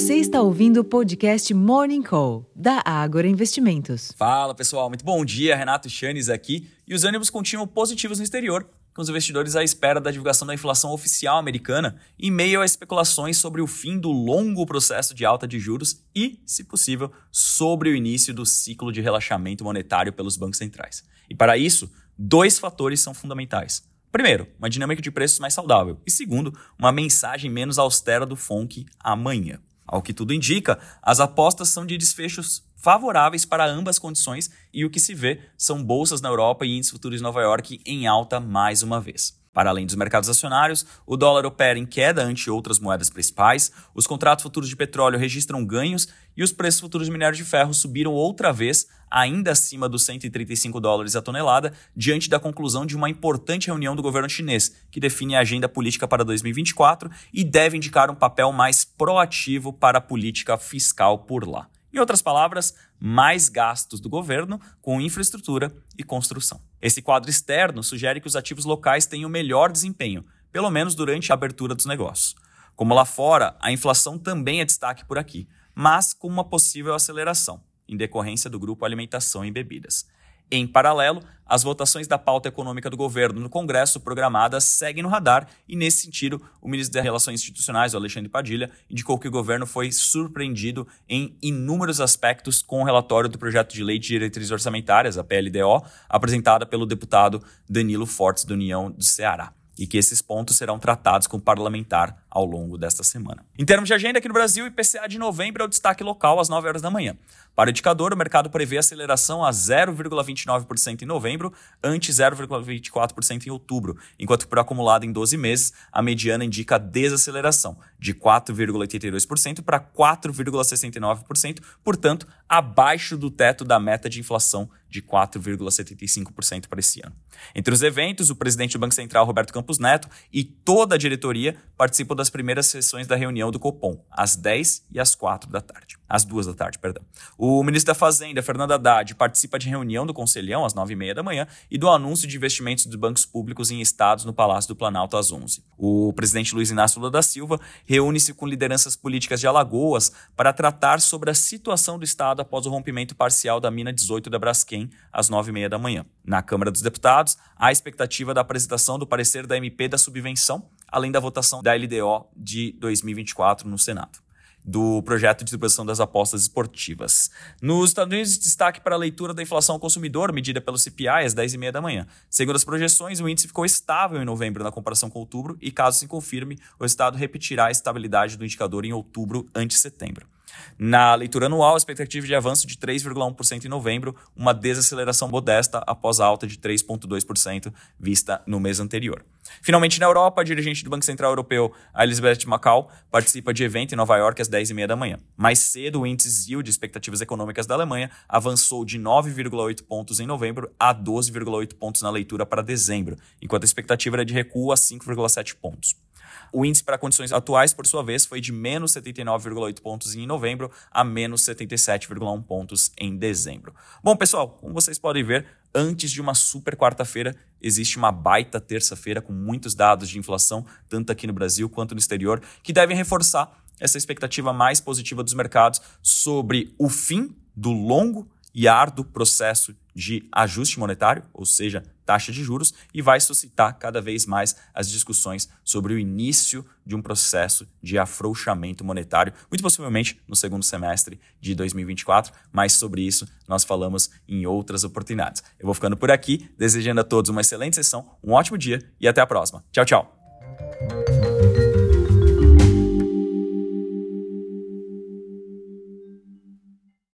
Você está ouvindo o podcast Morning Call, da Ágora Investimentos. Fala pessoal, muito bom dia. Renato Chanes aqui. E os ânimos continuam positivos no exterior, com os investidores à espera da divulgação da inflação oficial americana, em meio a especulações sobre o fim do longo processo de alta de juros e, se possível, sobre o início do ciclo de relaxamento monetário pelos bancos centrais. E para isso, dois fatores são fundamentais. Primeiro, uma dinâmica de preços mais saudável. E segundo, uma mensagem menos austera do FONC amanhã. Ao que tudo indica, as apostas são de desfechos favoráveis para ambas condições e o que se vê são bolsas na Europa e índices futuros em Nova York em alta mais uma vez. Para além dos mercados acionários, o dólar opera em queda ante outras moedas principais, os contratos futuros de petróleo registram ganhos e os preços futuros de minério de ferro subiram outra vez, ainda acima dos 135 dólares a tonelada, diante da conclusão de uma importante reunião do governo chinês, que define a agenda política para 2024 e deve indicar um papel mais proativo para a política fiscal por lá. Em outras palavras, mais gastos do governo com infraestrutura e construção. Esse quadro externo sugere que os ativos locais tenham melhor desempenho, pelo menos durante a abertura dos negócios. Como lá fora, a inflação também é destaque por aqui, mas com uma possível aceleração, em decorrência do grupo Alimentação e Bebidas. Em paralelo, as votações da pauta econômica do governo no Congresso programadas seguem no radar e, nesse sentido, o ministro das Relações Institucionais, Alexandre Padilha, indicou que o governo foi surpreendido em inúmeros aspectos com o relatório do projeto de lei de diretrizes orçamentárias, a PLDO, apresentada pelo deputado Danilo Fortes, da União do Ceará e que esses pontos serão tratados com o parlamentar ao longo desta semana. Em termos de agenda aqui no Brasil, IPCA de novembro é o destaque local às 9 horas da manhã. Para o indicador, o mercado prevê aceleração a 0,29% em novembro, ante 0,24% em outubro, enquanto por acumulado em 12 meses, a mediana indica desaceleração de 4,82% para 4,69%, portanto, abaixo do teto da meta de inflação de 4,75% para esse ano. Entre os eventos, o presidente do Banco Central, Roberto Campos Neto, e toda a diretoria participam das primeiras sessões da reunião do Copom, às 10 e às 4 da tarde. Às 2 da tarde, perdão. O ministro da Fazenda, Fernando Haddad, participa de reunião do Conselhão às 9 e meia da manhã e do anúncio de investimentos dos bancos públicos em estados no Palácio do Planalto às 11. O presidente Luiz Inácio Lula da Silva reúne-se com lideranças políticas de Alagoas para tratar sobre a situação do estado após o rompimento parcial da mina 18 da Braskem às nove e meia da manhã. Na Câmara dos Deputados, há expectativa da apresentação do parecer da MP da subvenção, além da votação da LDO de 2024 no Senado do projeto de distribuição das apostas esportivas. Nos Estados Unidos, destaque para a leitura da inflação ao consumidor, medida pelo CPI às 10h30 da manhã. Segundo as projeções, o índice ficou estável em novembro na comparação com outubro e, caso se confirme, o Estado repetirá a estabilidade do indicador em outubro ante setembro. Na leitura anual, a expectativa de avanço de 3,1% em novembro, uma desaceleração modesta após a alta de 3,2% vista no mês anterior. Finalmente, na Europa, a dirigente do Banco Central Europeu, a Elizabeth Macau, participa de evento em Nova York às 10h30 da manhã. Mais cedo, o índice ZIL de expectativas econômicas da Alemanha avançou de 9,8 pontos em novembro a 12,8 pontos na leitura para dezembro, enquanto a expectativa era de recuo a 5,7 pontos. O índice para condições atuais, por sua vez, foi de menos 79,8 pontos em novembro a menos 77,1 pontos em dezembro. Bom, pessoal, como vocês podem ver, antes de uma super quarta-feira, existe uma baita terça-feira com muitos dados de inflação, tanto aqui no Brasil quanto no exterior, que devem reforçar essa expectativa mais positiva dos mercados sobre o fim do longo e árduo processo de ajuste monetário, ou seja, taxa de juros, e vai suscitar cada vez mais as discussões sobre o início de um processo de afrouxamento monetário, muito possivelmente no segundo semestre de 2024, mas sobre isso nós falamos em outras oportunidades. Eu vou ficando por aqui, desejando a todos uma excelente sessão, um ótimo dia e até a próxima. Tchau, tchau!